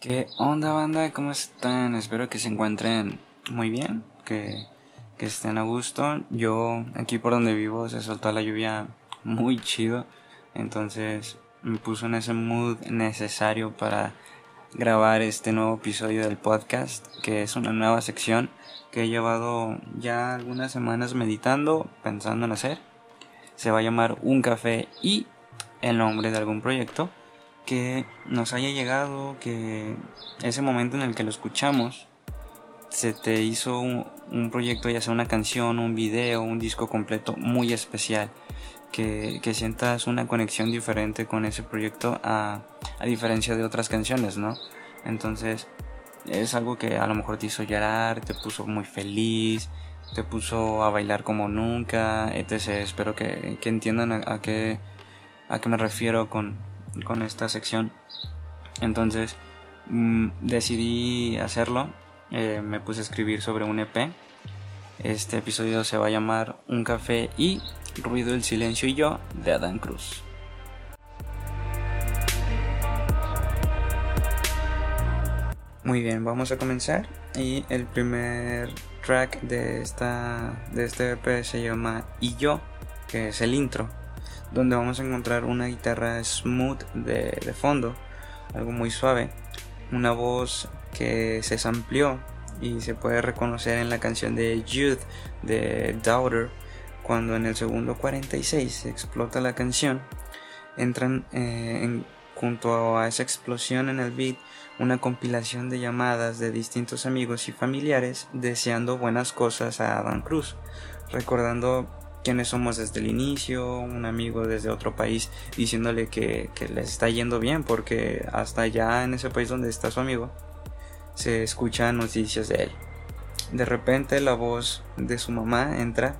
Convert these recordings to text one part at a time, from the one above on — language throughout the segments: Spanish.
¿Qué onda banda? ¿Cómo están? Espero que se encuentren muy bien, que, que estén a gusto. Yo aquí por donde vivo se soltó la lluvia muy chido, entonces me puso en ese mood necesario para grabar este nuevo episodio del podcast, que es una nueva sección que he llevado ya algunas semanas meditando, pensando en hacer. Se va a llamar Un café y el nombre de algún proyecto que nos haya llegado, que ese momento en el que lo escuchamos, se te hizo un, proyecto, ya sea una canción, un video, un disco completo muy especial, que, que sientas una conexión diferente con ese proyecto a, a diferencia de otras canciones, ¿no? Entonces, es algo que a lo mejor te hizo llorar, te puso muy feliz, te puso a bailar como nunca, etc. Espero que, que entiendan a, a, qué, a qué me refiero con, con esta sección. Entonces mm, decidí hacerlo. Eh, me puse a escribir sobre un EP. Este episodio se va a llamar Un café y Ruido el silencio y yo de Adán Cruz. Muy bien, vamos a comenzar. Y el primer track de, esta, de este EP se llama Y yo, que es el intro donde vamos a encontrar una guitarra smooth de, fondo, algo muy suave, una voz que se amplió y se puede reconocer en la canción de Youth de Doubter, cuando en el segundo 46 explota la canción, entran eh, junto a esa explosión en el beat una compilación de llamadas de distintos amigos y familiares deseando buenas cosas a Adam Cruz, recordando quiénes somos desde el inicio, un amigo desde otro país diciéndole que, les está yendo bien porque hasta allá en ese país donde está su amigo se escuchan noticias de él. De repente la voz de su mamá entra,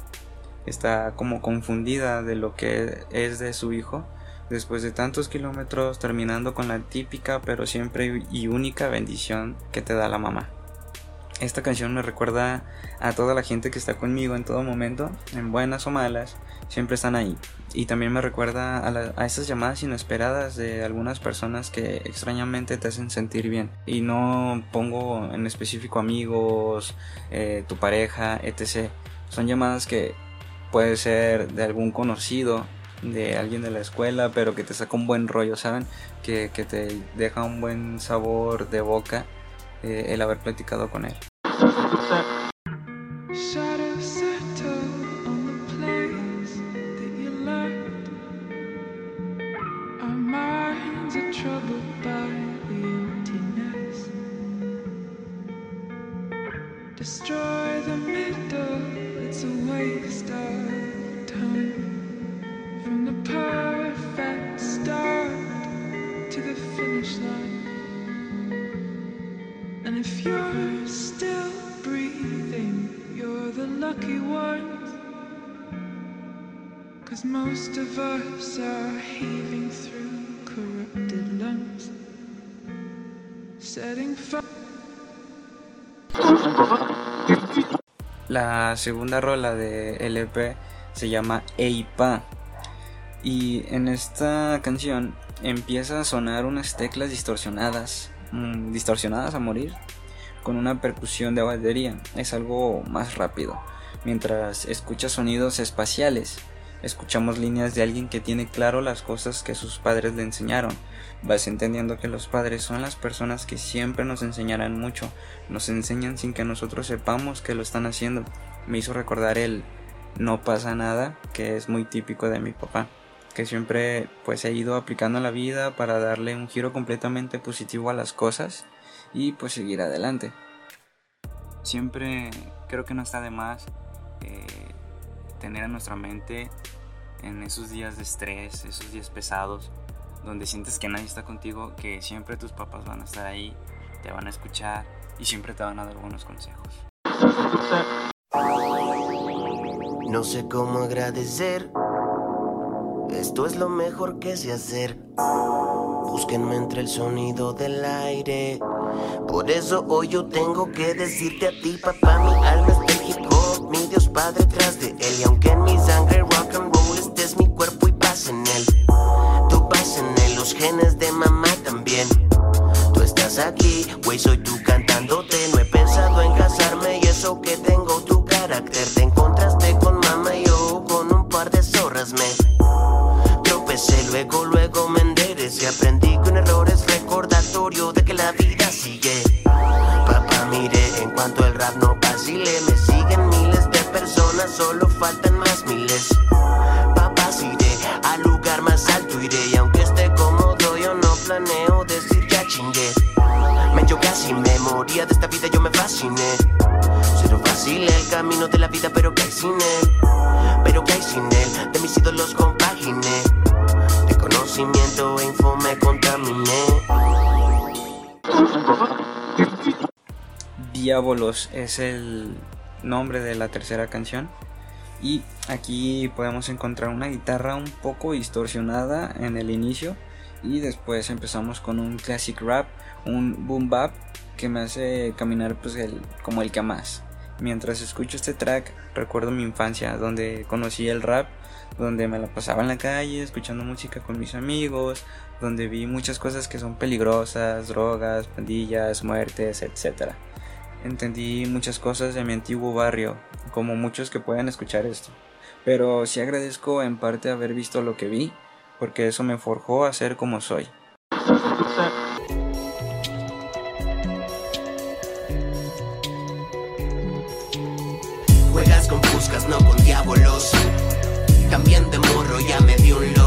está como confundida de lo que es de su hijo, después de tantos kilómetros terminando con la típica pero siempre y única bendición que te da la mamá. Esta canción me recuerda a toda la gente que está conmigo en todo momento, en buenas o malas, siempre están ahí. Y también me recuerda a, esas llamadas inesperadas de algunas personas que extrañamente te hacen sentir bien. Y no pongo en específico amigos, eh, tu pareja, etc. Son llamadas que puede ser de algún conocido, de alguien de la escuela, pero que te saca un buen rollo, ¿saben? Que, te deja un buen sabor de boca eh, el haber platicado con él. Destroy the middle, it's a waste of La segunda rola de LP se llama Eipa. Y en esta canción empieza a sonar unas teclas distorsionadas, mm, distorsionadas a morir, con una percusión de batería. Es algo más rápido. Mientras escuchas sonidos espaciales, escuchamos líneas de alguien que tiene claro las cosas que sus padres le enseñaron. Vas entendiendo que los padres son las personas que siempre nos enseñarán mucho, nos enseñan sin que nosotros sepamos que lo están haciendo. Me hizo recordar el no pasa nada, que es muy típico de mi papá, que siempre pues he ido aplicando la vida para darle un giro completamente positivo a las cosas y pues seguir adelante. Siempre creo que no está de más eh, tener en nuestra mente en esos días de estrés, esos días pesados, donde sientes que nadie está contigo, que siempre tus papás van a estar ahí, te van a escuchar y siempre te van a dar buenos consejos. No sé cómo agradecer, esto es lo mejor que sé hacer. Búsquenme entre el sonido del aire. Por eso hoy yo tengo que decirte a ti, papá, mi alma padre detrás de él. Y aunque en mi sangre rock and roll, este es mi cuerpo y pasa en él. Tú vas en él, los genes de mamá también. tú estás aquí, güey, soy tú cantándote. No he pensado en casarme y eso que tengo tu carácter. Te encontraste con mamá y yo con un par de zorras me tropecé. Luego, luego solo faltan más miles. Papá, iré al lugar más alto, iré y aunque esté cómodo, yo no planeo decir ya chingue. Me yo casi me moría de esta vida, yo me fasciné. Cero fácil el camino de la vida, pero que hay sin él. Pero que hay sin él, de mis ídolos compaginé. De conocimiento e info me contaminé. Diabolos es el nombre de la tercera canción. Y aquí podemos encontrar una guitarra un poco distorsionada en el inicio. Y después empezamos con un classic rap, un boom bap que me hace caminar pues el, como el que más. Mientras escucho este track recuerdo mi infancia donde conocí el rap, donde me la pasaba en la calle escuchando música con mis amigos, donde vi muchas cosas que son peligrosas, drogas, pandillas, muertes, etc. Entendí muchas cosas de mi antiguo barrio, como muchos que puedan escuchar esto. Pero sí agradezco en parte haber visto lo que vi, porque eso me forjó a ser como soy. Juegas con fuscas, no con diabolos. También de morro ya me di un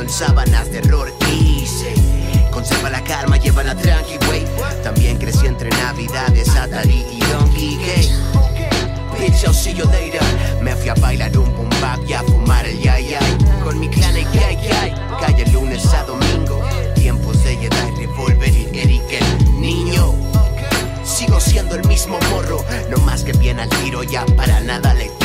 En sábanas de error quise. Conserva la calma, lleva la tranqui, güey. También crecí entre navidades, Atari y Donkey Gay. Bitch, I'll see you. Me fui a bailar un boom bap y a fumar el yay yay. Con mi clan el yay yay. Calle lunes a domingo. Tiempos de Jedi, Revolver y Eric niño. Sigo siendo el mismo morro. No más que bien al tiro, ya para nada le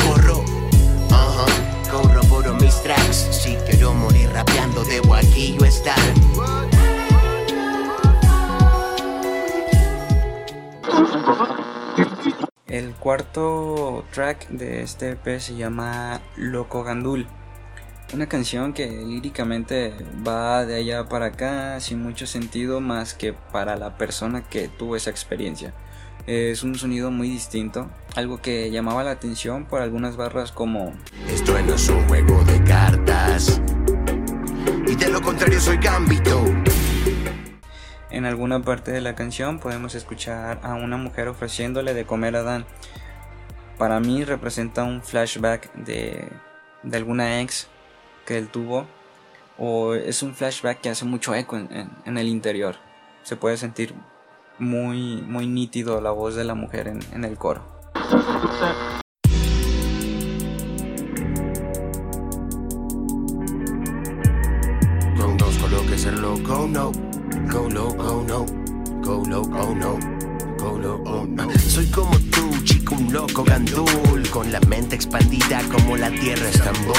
cuarto track de este EP se llama Loco Gandul. Una canción que líricamente va de allá para acá sin mucho sentido más que para la persona que tuvo esa experiencia. Es un sonido muy distinto, algo que llamaba la atención por algunas barras como Esto no es un juego de cartas. Y de lo contrario soy Gambito. En alguna parte de la canción podemos escuchar a una mujer ofreciéndole de comer a Dan. Para mí representa un flashback de, de alguna ex que él tuvo o es un flashback que hace mucho eco en, el interior. Se puede sentir muy, muy nítido la voz de la mujer en, en el coro. No. Soy como tú, chico, un loco gandul. Con la mente expandida como la tierra Estambul.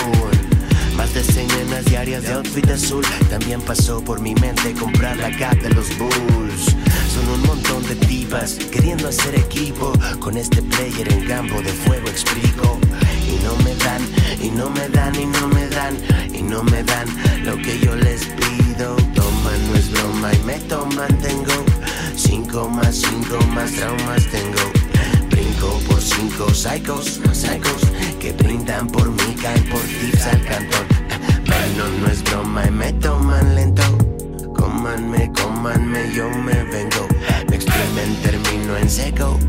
Más de 100 nenas diarias de outfit azul. También pasó por mi mente comprar la cap de los Bulls. Son un montón de tipas queriendo hacer equipo. Con este player en campo de fuego explico. Y no me dan, y no me dan, y no me dan, y no me dan lo que yo les pido. Toman, no es broma, y me toman, tengo cinco más, cinco más traumas tengo. Brinco por cinco psychos, psychos que brindan por mí, caen por tips al cantón. Bueno, no es broma, y me toman lento. Cómanme, cómanme, yo me vengo. Me exprimen, termino en seco.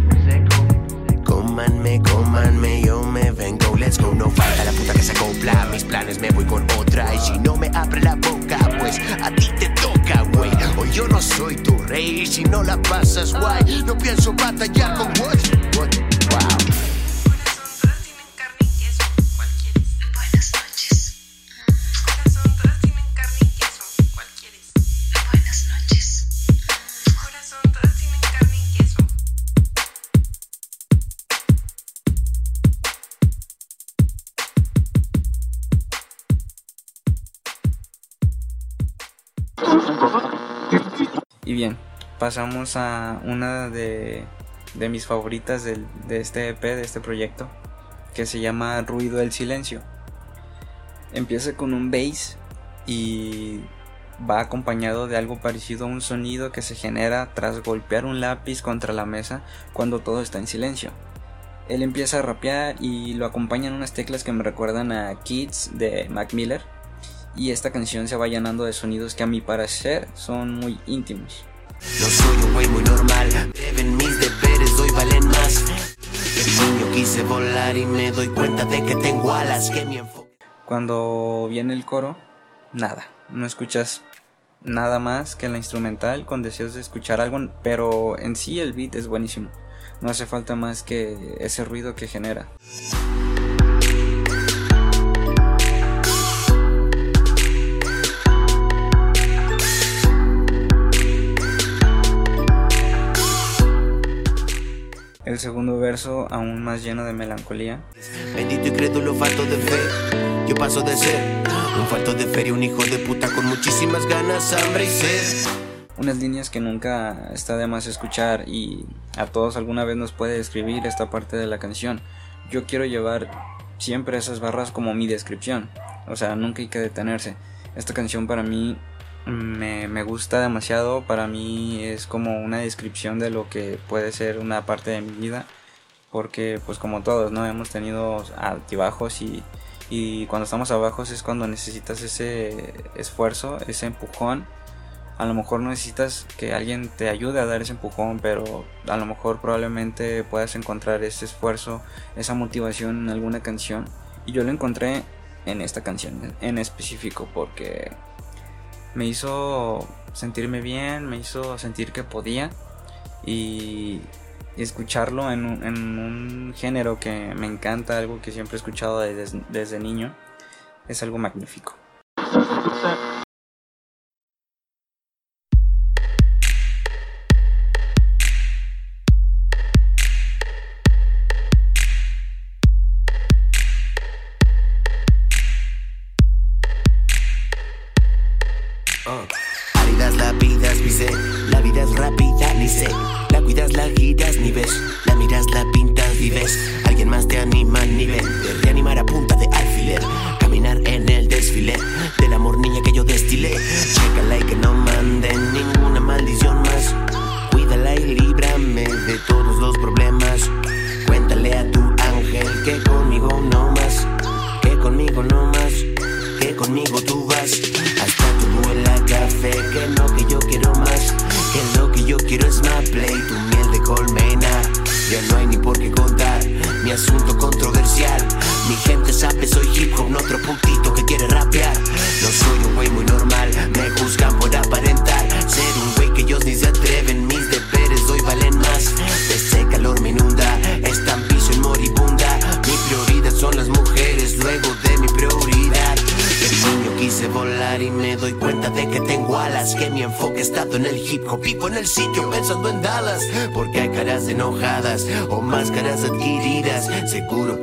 Cómanme, cómanme, yo me vengo. Let's go, no falta la puta que se acopla. Mis planes me voy con otra. Y si no me abre la boca, pues a ti te toca, güey. Hoy yo no soy rey. Si no la pasas, guay. No pienso batallar con what? What? Wow. Bien, pasamos a una de, de mis favoritas del- de este EP, de este proyecto, que se llama Ruido del Silencio. Empieza con un bass y va acompañado de algo parecido a un sonido que se genera tras golpear un lápiz contra la mesa cuando todo está en silencio. Él empieza a rapear y lo acompañan unas teclas que me recuerdan a Kids de Mac Miller. Y esta canción se va llenando de sonidos que a mi parecer son muy íntimos. No soy un güey muy normal, deben mis deberes, hoy valen más. De niño quise volar y me doy cuenta de que tengo alas que mi enfoque. Cuando viene el coro, nada, no escuchas nada más que la instrumental con deseos de escuchar algo, pero en sí el beat es buenísimo. No hace falta más que ese ruido que genera. El segundo verso aún más lleno de melancolía. Bendito y crédulo, falto de fe. Yo paso de ser un falto de feria, un hijo de puta con muchísimas ganas, hambre y sed. Unas líneas que nunca está de más escuchar y a todos alguna vez nos puede describir esta parte de la canción. Yo quiero llevar siempre esas barras como mi descripción. O sea, nunca hay que detenerse. Esta canción para mí me, me gusta demasiado. Para mí es como una descripción de lo que puede ser una parte de mi vida. Porque pues como todos, ¿no? Hemos tenido altibajos y, y cuando estamos abajo es cuando necesitas ese esfuerzo, ese empujón a lo mejor necesitas que alguien te ayude a dar ese empujón, pero a lo mejor probablemente puedas encontrar ese esfuerzo, esa motivación en alguna canción. Y yo lo encontré en esta canción en específico porque me hizo sentirme bien, me hizo sentir que podía y escucharlo en un, en un género que me encanta, algo que siempre he escuchado desde, desde niño, es algo magnífico.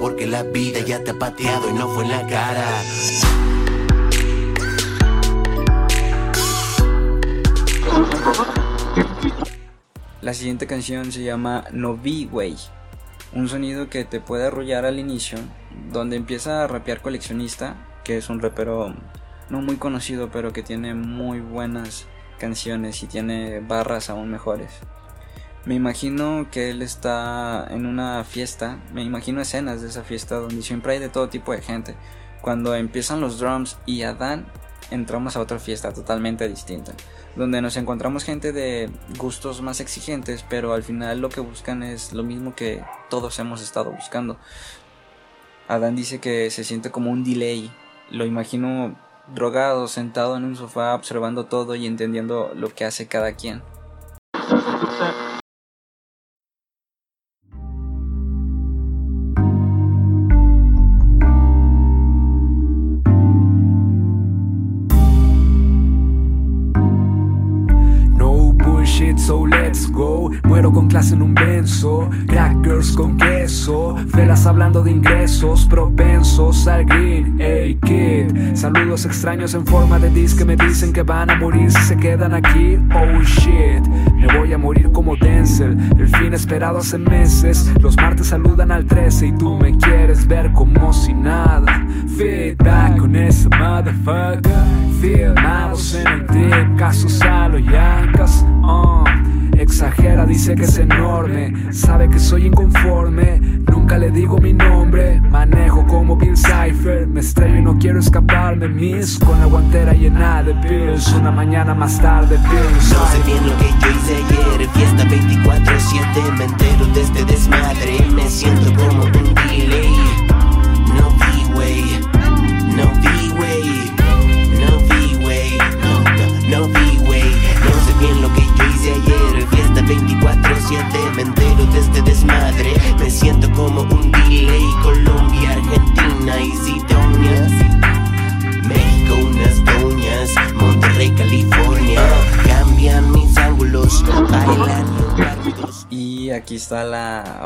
Porque la vida ya te ha pateado y no fue la cara. La siguiente canción se llama No Be Way, un sonido que te puede arrullar al inicio, donde empieza a rapear coleccionista, que es un rapero no muy conocido, pero que tiene muy buenas canciones y tiene barras aún mejores. Me imagino que él está en una fiesta, me imagino escenas de esa fiesta donde siempre hay de todo tipo de gente. Cuando empiezan los drums y Adán, entramos a otra fiesta totalmente distinta, donde nos encontramos gente de gustos más exigentes, pero al final lo que buscan es lo mismo que todos hemos estado buscando. Adán dice que se siente como un delay, lo imagino drogado, sentado en un sofá, observando todo y entendiendo lo que hace cada quien. Clase en un benzo, crackers con queso, velas hablando de ingresos, propensos al green, hey kid. Saludos extraños en forma de dis que me dicen que van a morir si se quedan aquí, oh shit. Me voy a morir como Denzel, el fin esperado hace meses. Los martes saludan al 13 y tú me quieres ver como si nada. Feedback con ese motherfucker. Filmados en el trip, casos a los yancas. uh. Exagera, dice que es Sabe que soy inconforme. Nunca le digo mi nombre. Manejo como Bill Cipher. Me estrello y no quiero escaparme. Miss con la guantera llena de pills. Una mañana más tarde, pills. No sé bien lo que yo hice ayer Fiesta 24-7 Me entero de este desmadre Me siento como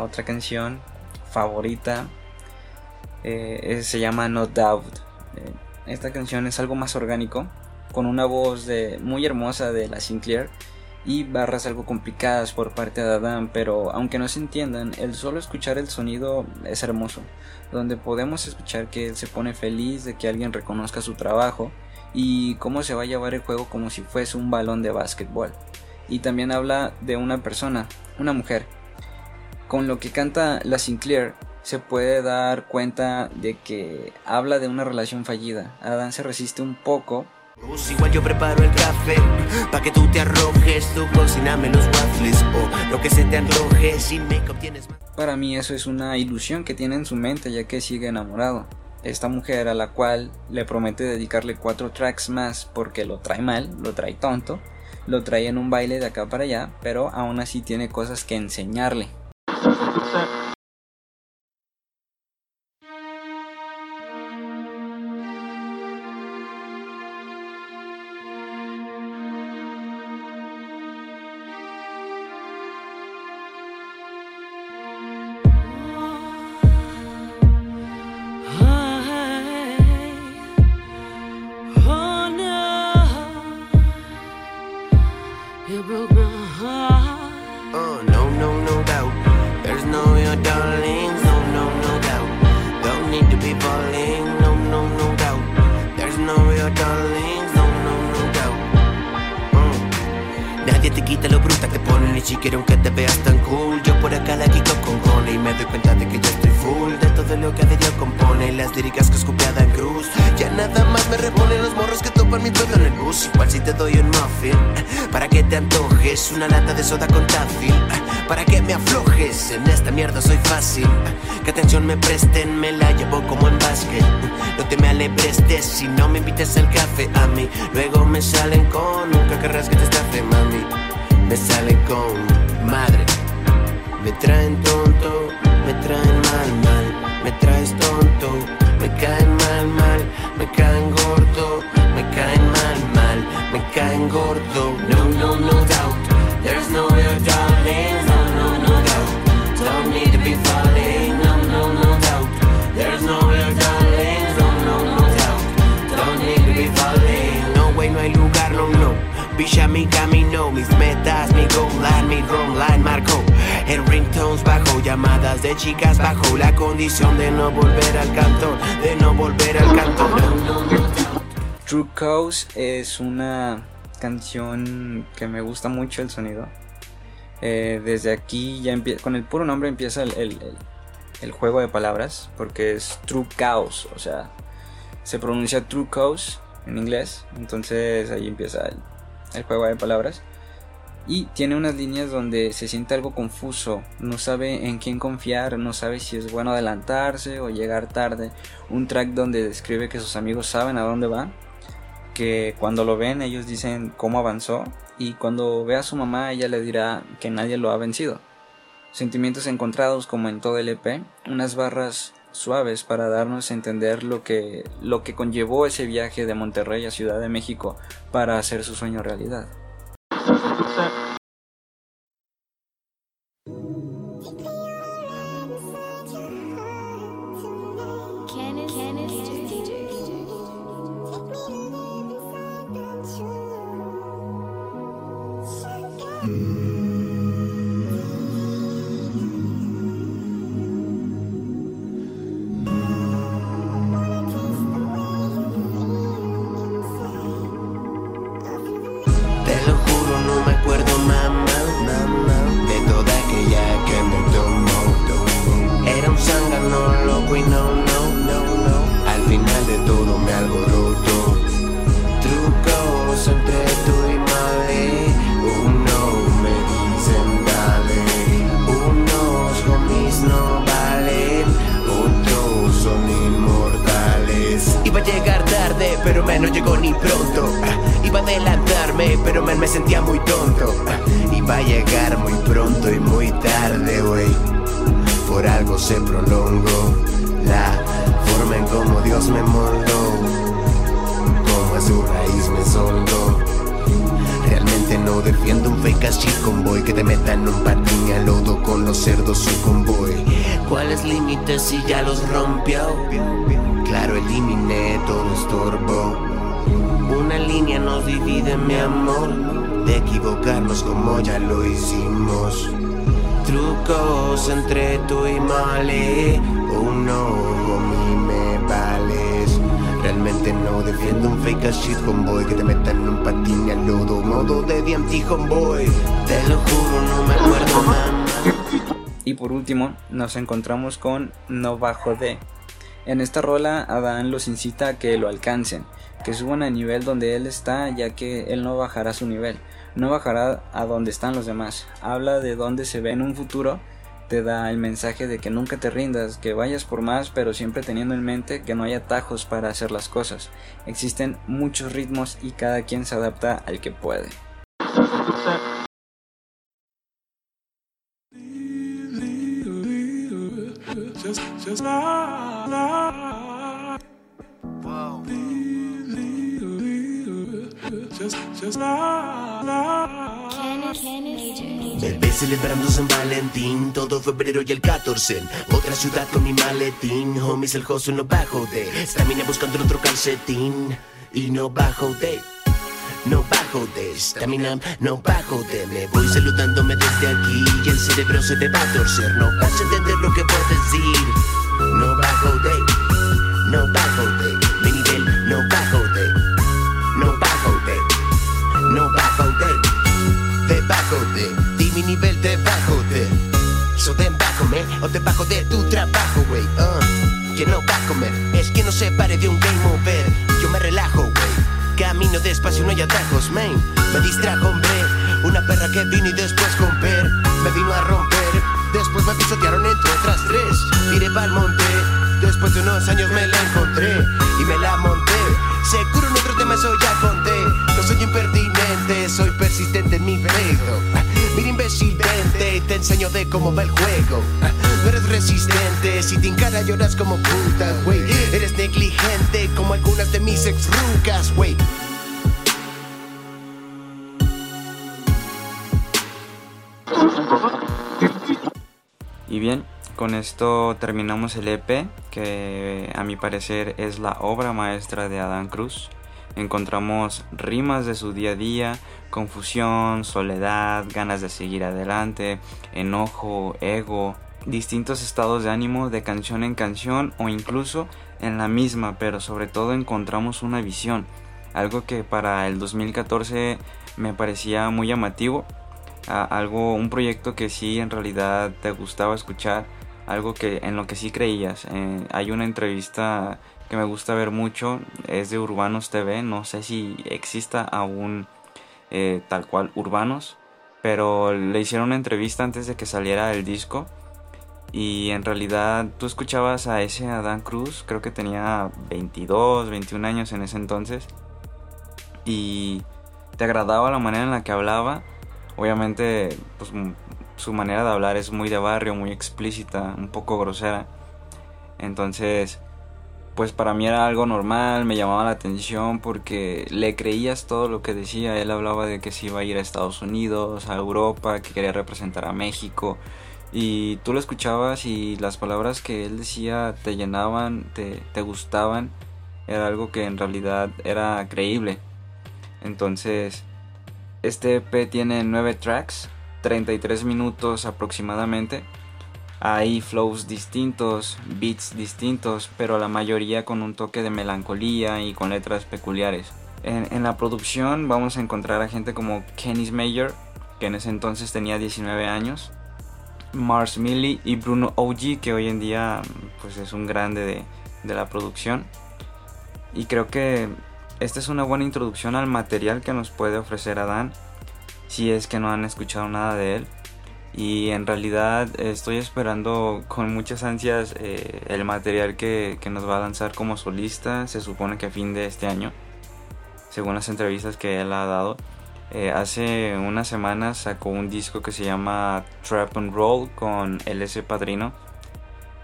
otra canción favorita. eh, se llama No Doubt. Eh, esta canción es algo más orgánico, con una voz muy hermosa de la Sinclair y barras algo complicadas por parte de Adam, pero aunque no se entiendan, el solo escuchar el sonido es hermoso, donde podemos escuchar que él se pone feliz de que alguien reconozca su trabajo y cómo se va a llevar el juego como si fuese un balón de básquetbol. Y también habla de una persona, una mujer. Con lo que canta la Sinclair se puede dar cuenta de que habla de una relación fallida. Adam se resiste un poco Pues igual yo preparo el café Pa' que tú te arrojes Tú cociname los waffles O lo que se te antoje Sin make-up tienes más Para mí eso es una ilusión que tiene en su mente ya que sigue enamorado. Esta mujer a la cual le promete dedicarle cuatro tracks más porque lo trae mal, lo trae tonto, lo trae en un baile de acá para allá, pero aún así tiene cosas que enseñarle. Oh Me salen con, madre. Me traen tonto, me traen mal, mal. Me traes tonto, me caen mal, mal. Me caen gordo, me caen mal, mal. Me caen gordo, no, no, no doubt. There's no real darling, no, no, no doubt. Don't need to be falling, no, no, no doubt. There's no real darling, no, no, no doubt. Don't need to be falling. No way, no hay lugar, no, no. Villa mi camino, True Cause es una canción que me gusta mucho el sonido. Eh, desde aquí ya con el puro nombre empieza el, el- el- el juego de palabras porque es True Chaos, o sea, se pronuncia True Chaos en inglés, entonces ahí empieza el, el juego de palabras. Y tiene unas líneas donde se siente algo confuso, no sabe en quién confiar, no sabe si es bueno adelantarse o llegar tarde. Un track donde describe que sus amigos saben a dónde va, que cuando lo ven ellos dicen cómo avanzó y cuando ve a su mamá ella le dirá que nadie lo ha vencido. Sentimientos encontrados como en todo el EP, unas barras suaves para darnos a entender lo que, lo que conllevó ese viaje de Monterrey a Ciudad de México para hacer su sueño realidad. Defiendo un fake chick convoy que te meta en un patín al lodo con los cerdos su convoy. ¿Cuáles límites si ya los rompió? Claro, eliminé todo estorbo. Una línea nos divide, mi amor, de equivocarnos como ya lo hicimos. Trucos entre tú y Male, mí me vales. Y por último, nos encontramos con No Bajo de. En esta rola, Adán los incita a que lo alcancen, que suban al nivel donde él está, ya que él no bajará su nivel, no bajará a donde están los demás. Habla de dónde se ve en un futuro, te da el mensaje de que nunca te rindas, que vayas por más, pero siempre teniendo en mente que no hay atajos para hacer las cosas. Existen muchos ritmos y cada quien se adapta al que puede. Bebé celebrando San Valentín, todo febrero y el 14 en Otra ciudad con mi maletín, homies el hustle no bajo de. Estamina buscando otro calcetín Y no bajo de no bajo de. Estamina, no bajo de. Me voy saludándome desde aquí y el cerebro se te va a torcer. No vas a entender lo que a decir. No bajo de, no bajo de mi nivel debajo de. So then bájame o debajo de tu trabajo, wey uh. Que no va a comer, es que no se pare de un game over. Yo me relajo, wey Camino despacio, no hay atajos, man. Me distrajo, hombre Una perra que vino y después con ver Me vino a romper. Después me pisotearon entre otras tres Tiré pa'l monte. Después de unos años me la encontré Y me la monté. Seguro en otro tema ya conté soy impertinente, soy persistente en mi pedo Mira imbécil, Te enseño de cómo va el juego. No eres resistente Si te encara lloras como puta, güey. Eres negligente como algunas de mis ex rucas, güey. Y bien, con esto terminamos el EP, que a mi parecer es la obra maestra de Adán Cruz. Encontramos rimas de su día a día, confusión, soledad, ganas de seguir adelante, enojo, ego, distintos estados de ánimo de canción en canción o incluso en la misma, pero sobre todo encontramos una visión, algo que para el 2014 me parecía muy llamativo algo, un proyecto que sí en realidad te gustaba escuchar, algo que en lo que sí creías. Eh, hay una entrevista que me gusta ver mucho, es de Urbanos TV, no sé si exista aún eh, tal cual Urbanos, pero le hicieron una entrevista antes de que saliera el disco. Y en realidad tú escuchabas a ese Adán Cruz, creo que tenía 22, 21 años en ese entonces. Y te agradaba la manera en la que hablaba. Obviamente, pues su manera de hablar es muy de barrio, muy explícita, un poco grosera. Entonces, pues para mí era algo normal, me llamaba la atención porque le creías todo lo que decía. Él hablaba de que se iba a ir a Estados Unidos, a Europa, que quería representar a México. Y tú lo escuchabas y las palabras que él decía te llenaban, te, te gustaban. Era algo que en realidad era creíble. Entonces, Este EP tiene 9 tracks, 33 minutos aproximadamente. Hay flows distintos, beats distintos, pero la mayoría con un toque de melancolía y con letras peculiares. En, la producción vamos a encontrar a gente como Kenny Mayer, que en ese entonces tenía 19 años, Mars Millie y Bruno OG, que hoy en día pues es un grande de, de la producción. Y creo que esta es una buena introducción al material que nos puede ofrecer Adán, si es que no han escuchado nada de él. Y en realidad estoy esperando con muchas ansias eh, el material que, que nos va a lanzar como solista, se supone que a fin de este año, según las entrevistas que él ha dado. Eh, hace unas semanas sacó un disco que se llama Trap and Roll con LS Padrino.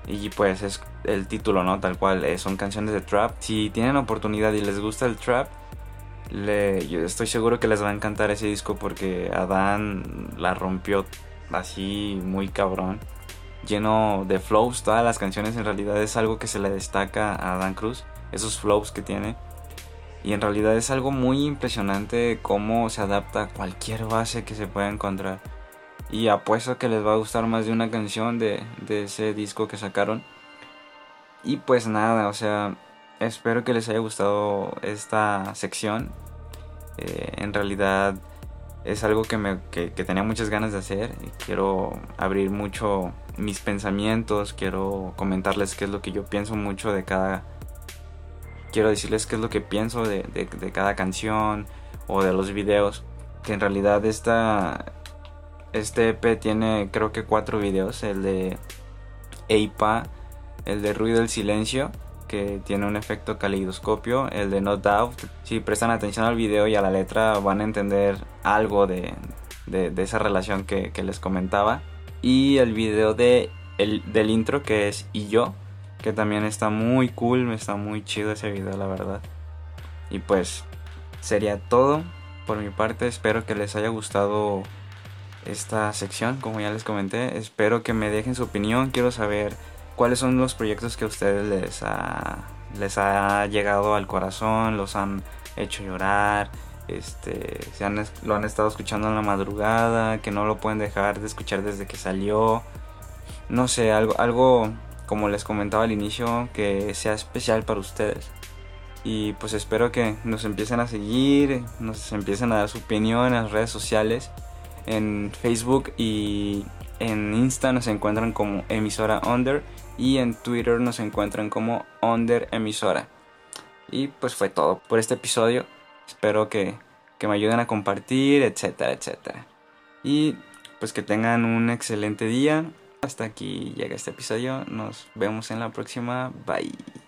Y pues es el título, ¿no? Tal cual, eh, son canciones de trap. Si tienen oportunidad y les gusta el trap, le, yo estoy seguro que les va a encantar ese disco porque Adán la rompió así muy cabrón. Lleno de flows, todas las canciones en realidad es algo que se le destaca a Adán Cruz, esos flows que tiene. Y en realidad es algo muy impresionante cómo se adapta a cualquier base que se pueda encontrar. Y apuesto que les va a gustar más de una canción de, de ese disco que sacaron. Y pues nada, o sea, espero que les haya gustado esta sección. Eh, en realidad es algo que, me, que, tenía muchas ganas de hacer. Y quiero abrir mucho mis pensamientos, quiero comentarles qué es lo que yo pienso mucho de cada quiero decirles qué es lo que pienso de, de, de, cada canción o de los videos. Que en realidad esta, este EP tiene creo que cuatro videos. El de EIPA, el de Ruido del Silencio, que tiene un efecto caleidoscopio. El de No Doubt. Si prestan atención al video y a la letra van a entender algo de, de, de esa relación que, les comentaba. Y el video de, el, del intro que es Y yo que también está muy cool, está muy chido ese video, la verdad. Y pues sería todo por mi parte, espero que les haya gustado esta sección, como ya les comenté, espero que me dejen su opinión, quiero saber cuáles son los proyectos que a ustedes les ha, les ha llegado al corazón, los han hecho llorar, este, se han, lo han estado escuchando en la madrugada, que no lo pueden dejar de escuchar desde que salió, no sé, algo, algo como les comentaba al inicio, que sea especial para ustedes. Y pues espero que nos empiecen a seguir, nos empiecen a dar su opinión en las redes sociales. En Facebook y en Insta nos encuentran como emisora Under y en Twitter nos encuentran como Under emisora. Y pues fue todo por este episodio. Espero que, que me ayuden a compartir, etcétera, etcétera. Y pues que tengan un excelente día hasta aquí llega este episodio. Nos vemos en la próxima. Bye.